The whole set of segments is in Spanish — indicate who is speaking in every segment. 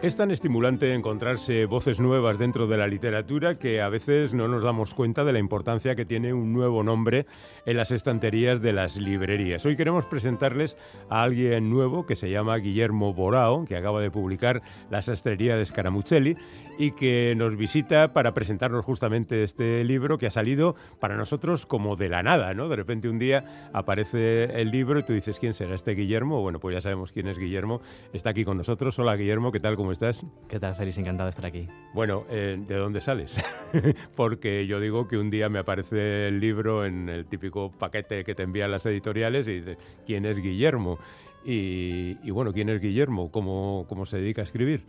Speaker 1: Es tan estimulante encontrarse voces nuevas dentro de la literatura que a veces no nos damos cuenta de la importancia que tiene un nuevo nombre en las estanterías de las librerías. Hoy queremos presentarles a alguien nuevo que se llama Guillermo Borao, que acaba de publicar La sastrería de Scaramuccelli y que nos visita para presentarnos justamente este libro que ha salido para nosotros como de la nada, ¿no? De repente un día aparece el libro y tú dices, ¿quién será este Guillermo? Bueno, pues ya sabemos quién es Guillermo. Está aquí con nosotros. Hola Guillermo, ¿qué tal? ¿Cómo estás?
Speaker 2: ¿Qué tal, Félix? Encantado de estar aquí.
Speaker 1: Bueno, eh, ¿de dónde sales? Porque yo digo que un día me aparece el libro en el típico paquete que te envían las editoriales y dices, ¿quién es Guillermo? Y, bueno, ¿quién es Guillermo? ¿Cómo, ¿Cómo se dedica a escribir?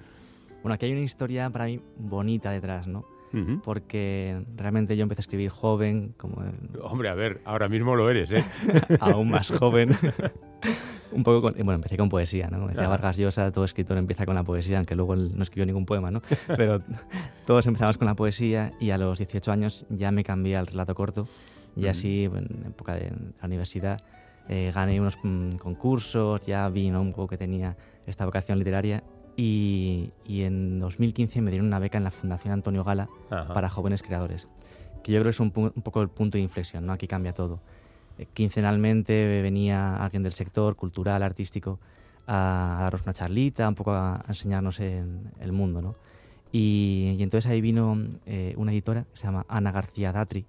Speaker 2: Bueno, aquí hay una historia para mí bonita detrás, ¿no? Porque realmente yo empecé a escribir joven, como...
Speaker 1: Hombre, a ver, ahora mismo lo eres, ¿eh?
Speaker 2: Aún más joven. un poco con, bueno, empecé con poesía, ¿no? Decía Vargas Llosa, todo escritor empieza con la poesía, aunque luego él no escribió ningún poema, ¿no? Pero todos empezamos con la poesía y a los 18 años ya me cambié al relato corto y así, en época de la universidad, eh, gané unos mm, concursos, ya vi un poco que tenía esta vocación literaria y, en 2015 me dieron una beca en la Fundación Antonio Gala para jóvenes creadores, que yo creo que es un, poco el punto de inflexión, ¿no? Aquí cambia todo. Eh, quincenalmente venía alguien del sector cultural, artístico, a, darnos una charlita, un poco a, enseñarnos en el mundo, ¿no? Y, entonces ahí vino eh, una editora que se llama Ana García Datri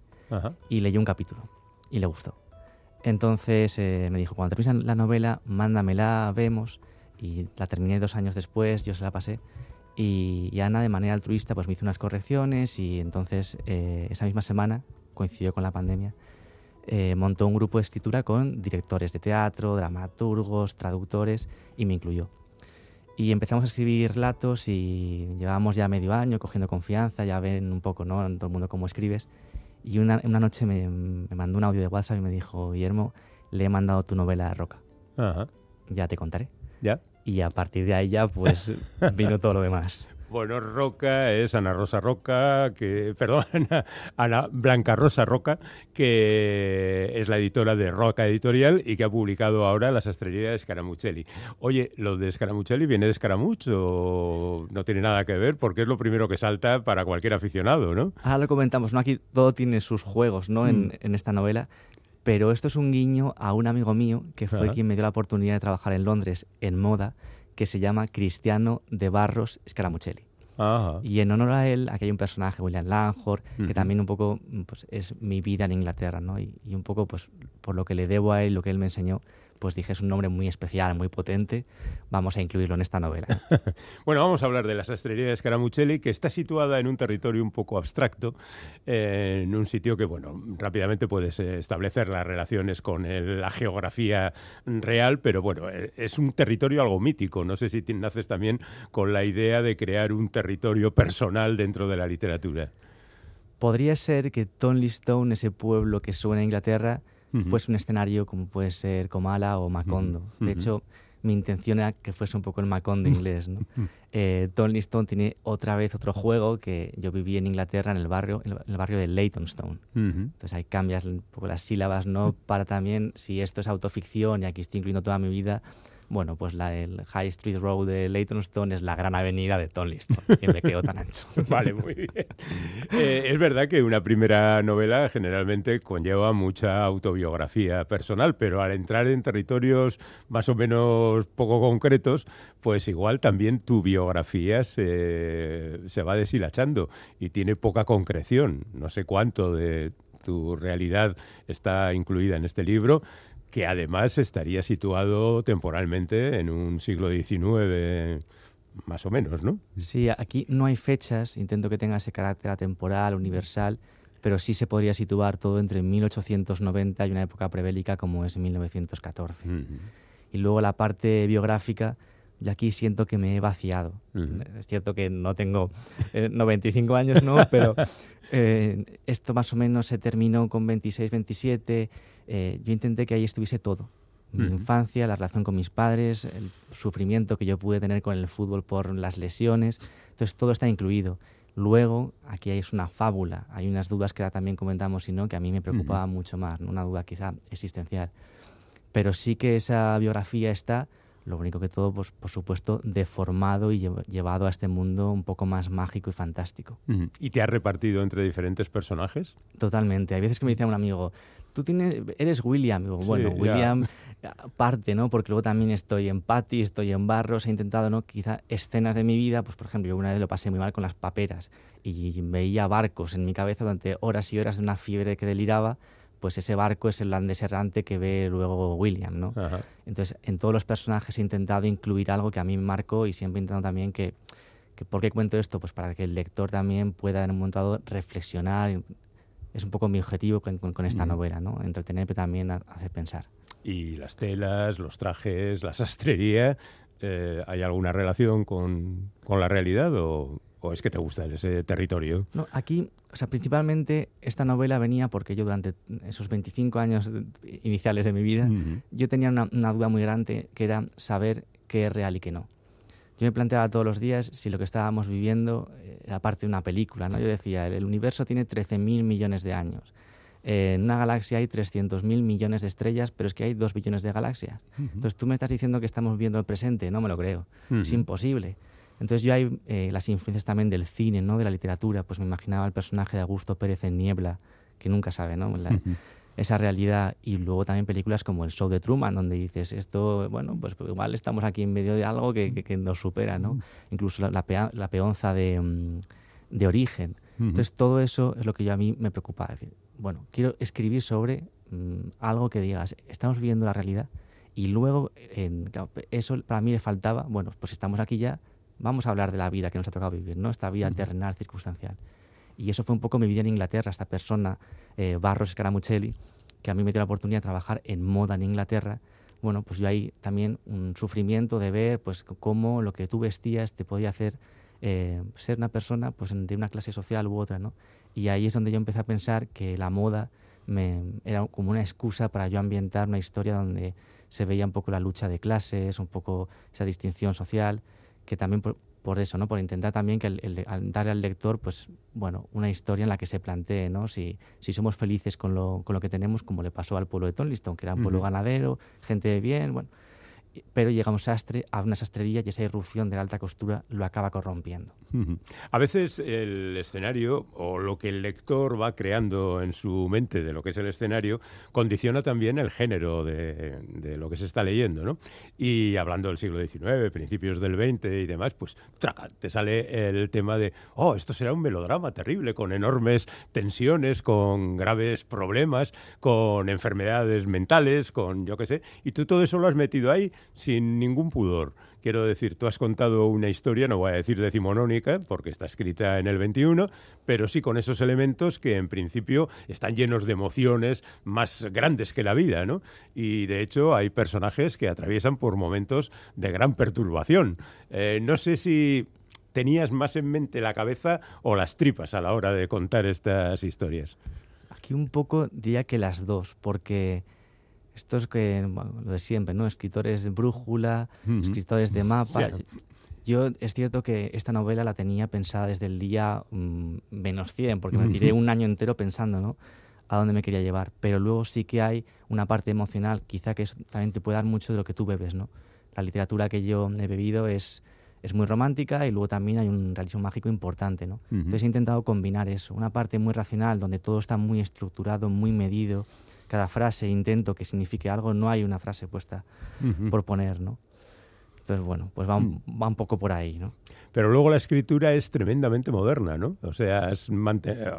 Speaker 2: y leyó un capítulo y le gustó. Entonces eh, me dijo, cuando termines la novela, mándamela, vemos y la terminé dos años después, yo se la pasé. Y, Ana, de manera altruista, pues me hizo unas correcciones y entonces eh, esa misma semana, coincidió con la pandemia, eh, montó un grupo de escritura con directores de teatro, dramaturgos, traductores y me incluyó. Y empezamos a escribir relatos y llevábamos ya medio año cogiendo confianza, ya ven un poco, ¿no? En todo el mundo cómo escribes. Y una, una noche me, me, mandó un audio de WhatsApp y me dijo, Guillermo, le he mandado tu novela a Roca. Ya te contaré.
Speaker 1: ¿Ya?
Speaker 2: Y a partir de ahí ya pues vino todo lo demás.
Speaker 1: Bueno, Roca es Ana Rosa Roca, que, perdón, Ana, Blanca Rosa Roca, que es la editora de Roca Editorial y que ha publicado ahora La sastrería de Scaramuccelli. Oye, ¿lo de Scaramuccelli viene de Scaramuch o no tiene nada que ver? Porque es lo primero que salta para cualquier aficionado, ¿no?
Speaker 2: Ahora lo comentamos, ¿no? Aquí todo tiene sus juegos, ¿no? En, mm. en esta novela. Pero esto es un guiño a un amigo mío que fue quien me dio la oportunidad de trabajar en Londres en moda, que se llama Cristiano de Barros Scaramuccelli. Y en honor a él, aquí hay un personaje, William Langford, que también un poco pues, es mi vida en Inglaterra, ¿no? Y, y, un poco pues, por lo que le debo a él, lo que él me enseñó, pues dije, es un nombre muy especial, muy potente, vamos a incluirlo en esta novela.
Speaker 1: bueno, vamos a hablar de la sastrería de Scaramuccelli, que está situada en un territorio un poco abstracto, eh, en un sitio que, bueno, rápidamente puedes eh, establecer las relaciones con la geografía real, pero bueno, eh, es un territorio algo mítico. No sé si naces también con la idea de crear un territorio personal dentro de la literatura.
Speaker 2: Podría ser que Tonlistone, ese pueblo que suena a Inglaterra, fuese un escenario como puede ser Comala o Macondo. De hecho, mi intención era que fuese un poco el Macondo inglés. ¿no? eh, tiene otra vez otro juego que yo viví en Inglaterra, en el barrio, en el barrio de Leytonstone. Entonces ahí cambias un poco las sílabas, ¿no? Para también, si esto es autoficción y aquí estoy incluyendo toda mi vida, bueno, pues la, el High Street Road de Leytonstone es la gran avenida de Tonliston, y me quedo tan ancho.
Speaker 1: vale, muy bien. Eh, es verdad que una primera novela generalmente conlleva mucha autobiografía personal, pero al entrar en territorios más o menos poco concretos, pues igual también tu biografía se, se va deshilachando y tiene poca concreción. No sé cuánto de tu realidad está incluida en este libro, que además estaría situado temporalmente en un siglo XIX más o menos, ¿no?
Speaker 2: Sí, aquí no hay fechas, intento que tenga ese carácter atemporal, universal, pero sí se podría situar todo entre 1890 y una época prebélica como es 1914. Y luego la parte biográfica, yo aquí siento que me he vaciado. Es cierto que no tengo 95 eh, años, ¿no? Pero eh, esto más o menos se terminó con 26, 27 eh, yo intenté que ahí estuviese todo. Mi infancia, la relación con mis padres, el sufrimiento que yo pude tener con el fútbol por las lesiones. Entonces todo está incluido. Luego, aquí hay una fábula, hay unas dudas que también comentamos, sino que a mí me preocupaba mucho más, una duda quizá existencial. Pero sí que esa biografía está Lo único que todo, pues, por supuesto, deformado y llevado a este mundo un poco más mágico y fantástico.
Speaker 1: ¿Y te has repartido entre diferentes personajes?
Speaker 2: Totalmente. Hay veces que me dice un amigo, tú tienes, eres William. bueno, William parte, ¿no? Porque luego también estoy en Patty, estoy en Barros, he intentado, ¿no? Quizá escenas de mi vida, pues por ejemplo, yo una vez lo pasé muy mal con las paperas y veía barcos en mi cabeza durante horas y horas de una fiebre que deliraba pues ese barco es el landés errante que ve luego William, ¿no? Entonces, en todos los personajes he intentado incluir algo que a mí me marcó y siempre he intentado también que, que, ¿por qué cuento esto? Pues para que el lector también pueda en un momento dado reflexionar. Es un poco mi objetivo con, con, esta novela, ¿no? Entretener, pero también hacer pensar.
Speaker 1: Y las telas, los trajes, la sastrería, eh, ¿hay alguna relación con, con la realidad o, ¿O es que te gusta ese territorio?
Speaker 2: No, aquí, o sea, principalmente esta novela venía porque yo durante esos 25 años iniciales de mi vida, yo tenía una, duda muy grande que era saber qué es real y qué no. Yo me planteaba todos los días si lo que estábamos viviendo era parte de una película, ¿no? Yo decía, el universo tiene 13.000 millones de años. en una galaxia hay 300.000 millones de estrellas, pero es que hay 2 billones de galaxias. Entonces tú me estás diciendo que estamos viendo el presente, no me lo creo. Es imposible. Entonces yo hay eh, las influencias también del cine, ¿no? de la literatura, pues me imaginaba el personaje de Augusto Pérez en Niebla, que nunca sabe, ¿no? Esa realidad y luego también películas como El Show de Truman, donde dices, esto, bueno, pues igual estamos aquí en medio de algo que, que, nos supera, ¿no? Incluso la, la, peonza de, mm, de origen. Entonces todo eso es lo que yo a mí me preocupa. decir, bueno, quiero escribir sobre mm, algo que digas, estamos viviendo la realidad y luego, en, eso para mí le faltaba, bueno, pues estamos aquí ya, vamos a hablar de la vida que nos ha tocado vivir, ¿no? Esta vida terrenal, circunstancial. Y eso fue un poco mi vida en Inglaterra, esta persona, eh, Barros Scaramuccelli, que a mí me dio la oportunidad de trabajar en moda en Inglaterra. Bueno, pues yo ahí también un sufrimiento de ver pues cómo lo que tú vestías te podía hacer eh, ser una persona pues de una clase social u otra, ¿no? Y ahí es donde yo empecé a pensar que la moda me, era como una excusa para yo ambientar una historia donde se veía un poco la lucha de clases, un poco esa distinción social que también por, eso, ¿no? Por intentar también que el, darle al lector, pues, bueno, una historia en la que se plantee, ¿no? Si, si somos felices con lo, con lo que tenemos, como le pasó al pueblo de Tonliston, que era un pueblo ganadero, gente de bien, bueno, pero llega un sastre a una sastrería y esa irrupción de la alta costura lo acaba corrompiendo.
Speaker 1: A veces el escenario o lo que el lector va creando en su mente de lo que es el escenario condiciona también el género de, lo que se está leyendo, ¿no? Y hablando del siglo XIX, principios del XX y demás, pues te sale el tema de, oh, esto será un melodrama terrible, con enormes tensiones, con graves problemas, con enfermedades mentales, con yo qué sé, y tú todo eso lo has metido ahí sin ningún pudor. Quiero decir, tú has contado una historia, no voy a decir decimonónica, porque está escrita en el 21, pero sí con esos elementos que en principio están llenos de emociones más grandes que la vida, ¿no? Y de hecho hay personajes que atraviesan por momentos de gran perturbación. Eh, no sé si tenías más en mente la cabeza o las tripas a la hora de contar estas historias.
Speaker 2: Aquí un poco diría que las dos, porque esto es que, lo de siempre, ¿no? Escritores de brújula, escritores de mapa. Yo es cierto que esta novela la tenía pensada desde el día mm, menos 100, porque me tiré un año entero pensando, ¿no? A dónde me quería llevar. Pero luego sí que hay una parte emocional, quizá que también te puede dar mucho de lo que tú bebes, ¿no? La literatura que yo he bebido es, es muy romántica y luego también hay un realismo mágico importante, ¿no? Entonces he intentado combinar eso, una parte muy racional, donde todo está muy estructurado, muy medido, cada frase intento que signifique algo, no hay una frase puesta por poner, ¿no? Entonces, bueno, pues va un, mm. va un, poco por ahí, ¿no?
Speaker 1: Pero luego la escritura es tremendamente moderna, ¿no? O sea, has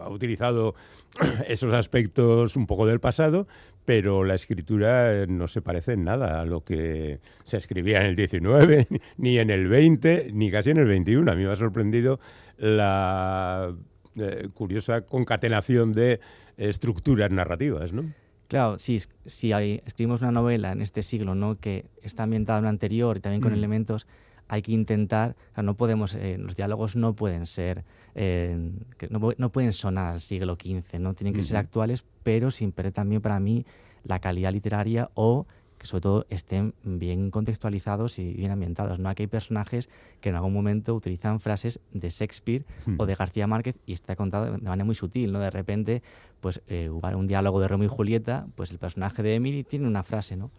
Speaker 1: utilizado esos aspectos un poco del pasado, pero la escritura no se parece en nada a lo que se escribía en el 19, ni en el 20, ni casi en el 21. A mí me ha sorprendido la eh, curiosa concatenación de estructuras narrativas, ¿no?
Speaker 2: Claro, si, si escribimos una novela en este siglo ¿no? que está ambientada en lo anterior y también con mm. elementos, hay que intentar, no podemos, eh, los diálogos no pueden ser, eh, no, pueden sonar al siglo XV, ¿no? tienen que ser actuales, pero sin perder también para mí la calidad literaria o que sobre todo estén bien contextualizados y bien ambientados. ¿no? Aquí hay personajes que en algún momento utilizan frases de Shakespeare o de García Márquez y está contado de manera muy sutil. ¿no? De repente, pues eh, un diálogo de Romeo y Julieta, pues el personaje de Emily tiene una frase, ¿no?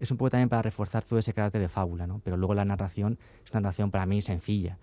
Speaker 2: es un poco también para reforzar todo ese carácter de fábula, ¿no? Pero luego la narración es una narración para mí sencilla.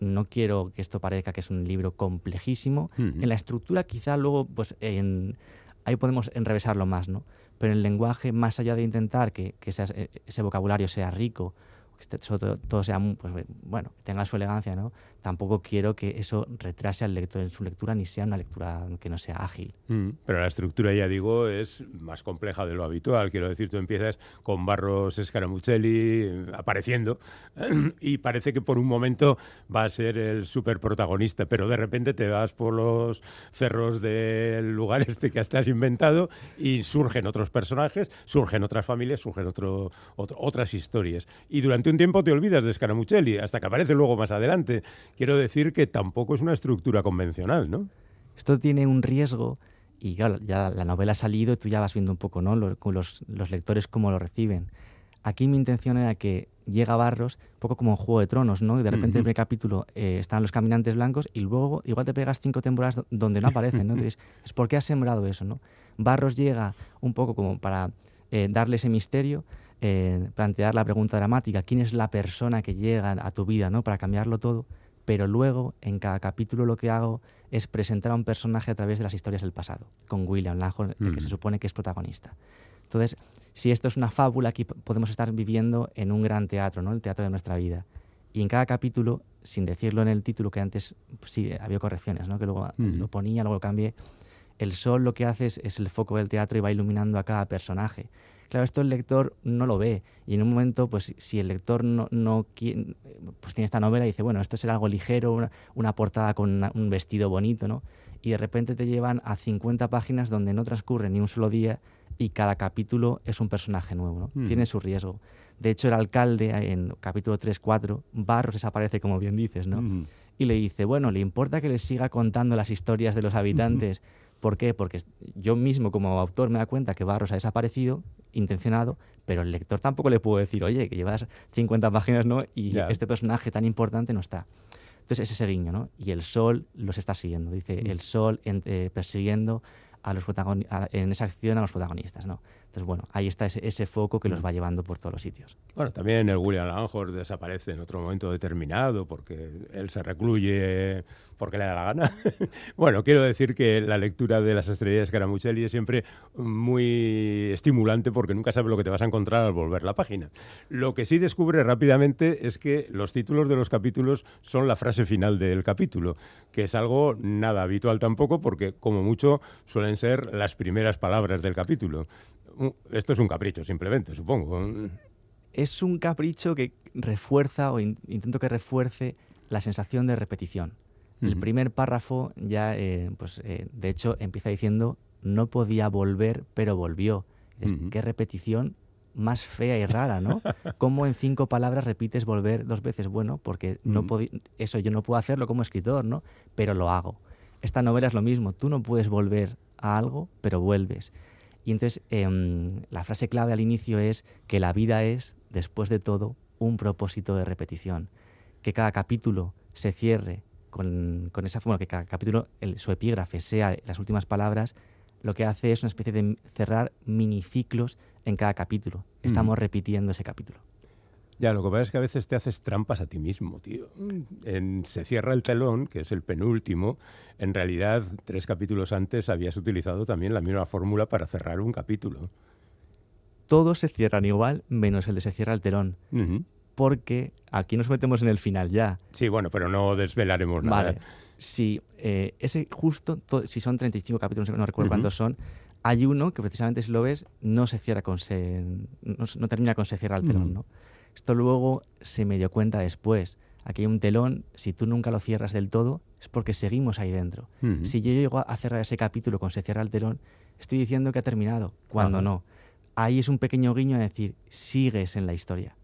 Speaker 2: no quiero que esto parezca que es un libro complejísimo. En la estructura quizá luego, pues en, ahí podemos enrevesarlo más, ¿no? Pero el lenguaje, más allá de intentar que, que ese vocabulario sea rico que todo, sea, pues, bueno, tenga su elegancia, ¿no? Tampoco quiero que eso retrase al lector en su lectura ni sea una lectura que no sea ágil.
Speaker 1: Mm, pero la estructura, ya digo, es más compleja de lo habitual. Quiero decir, tú empiezas con Barros Scaramuccelli eh, apareciendo y parece que por un momento va a ser el super protagonista, pero de repente te vas por los cerros del lugar este que has inventado y surgen otros personajes, surgen otras familias, surgen otro, otras historias. Y durante un tiempo te olvidas de Scaramuccelli, hasta que aparece luego más adelante. Quiero decir que tampoco es una estructura convencional, ¿no?
Speaker 2: Esto tiene un riesgo y claro, ya la novela ha salido y tú ya vas viendo un poco, ¿no? Los, los, lectores cómo lo reciben. Aquí mi intención era que llega Barros, un poco como en Juego de Tronos, ¿no? Y de repente en el capítulo eh, están los caminantes blancos y luego igual te pegas cinco temporadas donde no aparecen, ¿no? Entonces, es porque has sembrado eso, ¿no? Barros llega un poco como para eh, darle ese misterio, plantear la pregunta dramática, ¿quién es la persona que llega a tu vida ¿no? para cambiarlo todo? Pero luego, en cada capítulo lo que hago es presentar a un personaje a través de las historias del pasado, con William Langhorne, el que se supone que es protagonista. Entonces, si esto es una fábula, aquí podemos estar viviendo en un gran teatro, ¿no? el teatro de nuestra vida. Y en cada capítulo, sin decirlo en el título, que antes pues sí había correcciones, ¿no? que luego lo ponía, luego lo cambié, el sol lo que hace es el foco del teatro y va iluminando a cada personaje. Claro, esto el lector no lo ve y en un momento, pues si el lector no, no pues tiene esta novela y dice, bueno, esto será algo ligero, una, portada con un vestido bonito, ¿no? Y de repente te llevan a 50 páginas donde no transcurre ni un solo día y cada capítulo es un personaje nuevo, ¿no? Mm. Tiene su riesgo. De hecho, el alcalde en capítulo 3-4, Barros desaparece, como bien dices, ¿no? Mm. Y le dice, bueno, ¿le importa que le siga contando las historias de los habitantes? ¿Por qué? Porque yo mismo como autor me da cuenta que Barros ha desaparecido, intencionado, pero el lector tampoco le puedo decir, oye, que llevas 50 páginas ¿no? y este personaje tan importante no está. Entonces es ese guiño, ¿no? Y el sol los está siguiendo. Dice, mm. el sol eh, persiguiendo a los en esa acción a los protagonistas, ¿no? Entonces, bueno, ahí está ese, foco que los mm. va llevando por todos los sitios.
Speaker 1: Bueno, también el William Langhorne desaparece en otro momento determinado porque él se recluye porque le da la gana. bueno, quiero decir que la lectura de las estrellas de Scaramuccelli es siempre muy estimulante porque nunca sabes lo que te vas a encontrar al volver la página. Lo que sí descubre rápidamente es que los títulos de los capítulos son la frase final del capítulo, que es algo nada habitual tampoco porque como mucho suelen ser las primeras palabras del capítulo esto es un capricho, simplemente, supongo.
Speaker 2: Es un capricho que refuerza o intento que refuerce la sensación de repetición. El primer párrafo ya, eh, pues, eh, de hecho, empieza diciendo no podía volver, pero volvió. Qué repetición más fea y rara, ¿no? ¿Cómo en cinco palabras repites volver dos veces? Bueno, porque no eso yo no puedo hacerlo como escritor, ¿no? Pero lo hago. Esta novela es lo mismo. Tú no puedes volver a algo, pero vuelves. Y entonces em, la frase clave al inicio es que la vida es, después de todo, un propósito de repetición. Que cada capítulo se cierre con, esa forma, que cada capítulo, su epígrafe sea las últimas palabras, lo que hace es una especie de cerrar miniciclos en cada capítulo. Estamos repitiendo ese capítulo.
Speaker 1: Ya, lo que pasa es que a veces te haces trampas a ti mismo, tío. En Se cierra el telón, que es el penúltimo, en realidad, tres capítulos antes habías utilizado también la misma fórmula para cerrar un capítulo.
Speaker 2: Todos se cierran igual, menos el de Se cierra el telón. Porque aquí nos metemos en el final ya.
Speaker 1: Sí, bueno, pero no desvelaremos nada. Vale.
Speaker 2: Si eh, ese justo, si son 35 capítulos, no recuerdo cuántos son, hay uno que precisamente si lo ves no se cierra con se, no, termina con se cierra el telón, ¿no? Esto luego se me dio cuenta después. Aquí hay un telón, si tú nunca lo cierras del todo, es porque seguimos ahí dentro. Si yo llego a cerrar ese capítulo con se cierra el telón, estoy diciendo que ha terminado, cuando no. Ahí es un pequeño guiño a decir, sigues en la historia.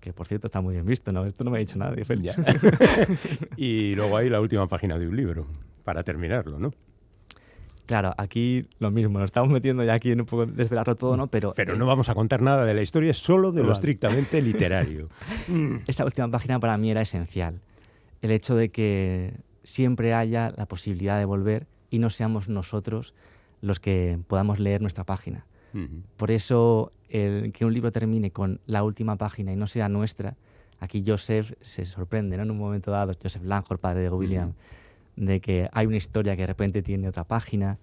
Speaker 2: Que por cierto está muy bien visto, ¿no? Esto no me ha dicho nadie, Félix.
Speaker 1: y luego hay la última página de un libro, para terminarlo, ¿no?
Speaker 2: Claro, aquí lo mismo, nos estamos metiendo ya aquí en un poco desvelarlo todo, ¿no? Pero,
Speaker 1: Pero no eh, vamos a contar nada de la historia, solo de lo estrictamente literario.
Speaker 2: Esa última página para mí era esencial. El hecho de que siempre haya la posibilidad de volver y no seamos nosotros los que podamos leer nuestra página. Por eso, el, que un libro termine con la última página y no sea nuestra, aquí Joseph se sorprende, ¿no? En un momento dado, Joseph Langford, padre de William, de que hay una historia que de repente tiene otra página.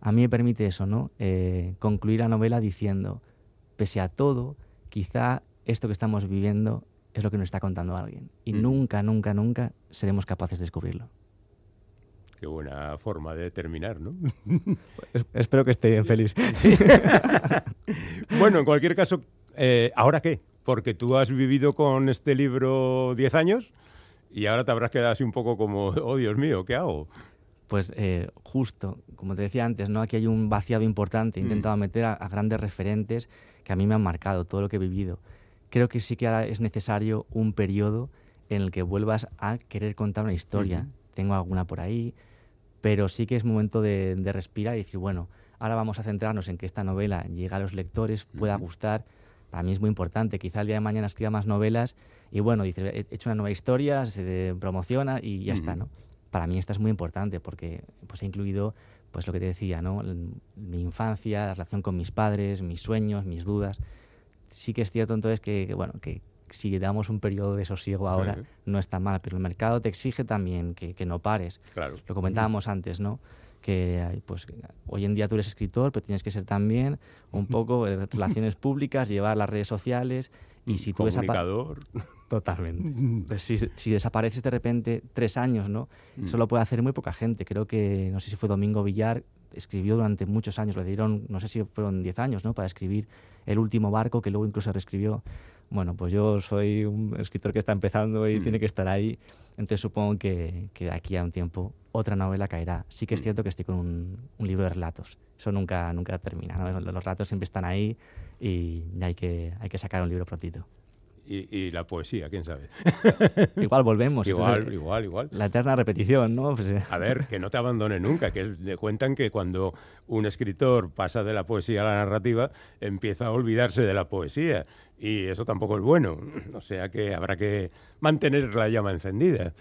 Speaker 2: A mí me permite eso, ¿no? Eh, concluir la novela diciendo, pese a todo, quizá esto que estamos viviendo es lo que nos está contando alguien. Y nunca, nunca, nunca seremos capaces de descubrirlo.
Speaker 1: Qué buena forma de terminar, ¿no?
Speaker 2: espero que esté bien feliz.
Speaker 1: bueno, en cualquier caso, eh, ¿ahora qué? Porque tú has vivido con este libro 10 años y ahora te habrás quedado así un poco como, oh Dios mío, ¿qué hago?
Speaker 2: Pues eh, justo, como te decía antes, ¿no? aquí hay un vaciado importante. He mm. intentado meter a, grandes referentes que a mí me han marcado todo lo que he vivido. Creo que sí que ahora es necesario un periodo en el que vuelvas a querer contar una historia. Tengo alguna por ahí, pero sí que es momento de, respirar y decir, bueno, ahora vamos a centrarnos en que esta novela llegue a los lectores, pueda gustar. Para mí es muy importante. Quizá el día de mañana escriba más novelas y bueno, dice, he hecho una nueva historia, se promociona y ya está, ¿no? Para mí esta es muy importante porque pues, he incluido pues lo que te decía, ¿no? Mi infancia, la relación con mis padres, mis sueños, mis dudas. Sí que es cierto entonces que, bueno, que si damos un periodo de sosiego ahora, no está mal, pero el mercado te exige también que, no pares.
Speaker 1: Claro.
Speaker 2: Lo comentábamos antes, ¿no? Que pues, hoy en día tú eres escritor, pero tienes que ser también un poco relaciones públicas, llevar las redes sociales y si tú
Speaker 1: Comunicador.
Speaker 2: Totalmente. Pues si, si, desapareces de repente tres años, ¿no? Mm. Eso lo puede hacer muy poca gente. Creo que, no sé si fue Domingo Villar, escribió durante muchos años, le dieron, no sé si fueron diez años, ¿no? Para escribir El último barco, que luego incluso reescribió bueno, pues yo soy un escritor que está empezando y mm. tiene que estar ahí, entonces supongo que, que, de aquí a un tiempo otra novela caerá. Sí que es mm. cierto que estoy con un, libro de relatos, eso nunca, nunca termina, ¿no? los relatos siempre están ahí y hay que, hay que sacar un libro prontito
Speaker 1: y, la poesía, quién sabe.
Speaker 2: igual volvemos.
Speaker 1: igual, igual, igual.
Speaker 2: La eterna repetición, ¿no? Pues,
Speaker 1: eh. a ver, que no te abandone nunca, que cuentan que cuando un escritor pasa de la poesía a la narrativa, empieza a olvidarse de la poesía. Y eso tampoco es bueno. O sea que habrá que mantener la llama encendida.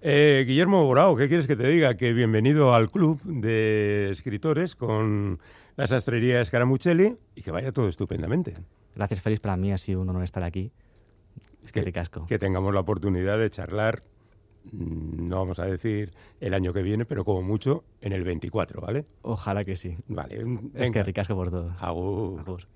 Speaker 1: Eh, Guillermo Borao, ¿qué quieres que te diga? Que bienvenido al club de escritores con la sastrería Scaramuccelli y que vaya todo estupendamente.
Speaker 2: Gracias, Félix. Para mí ha sido un honor estar aquí. Es que, ricasco.
Speaker 1: Que tengamos la oportunidad de charlar, mm, no vamos a decir el año que viene, pero como mucho en el 24, ¿vale?
Speaker 2: Ojalá que sí.
Speaker 1: Vale.
Speaker 2: Es que ricasco por todo.
Speaker 1: Agur. Agur.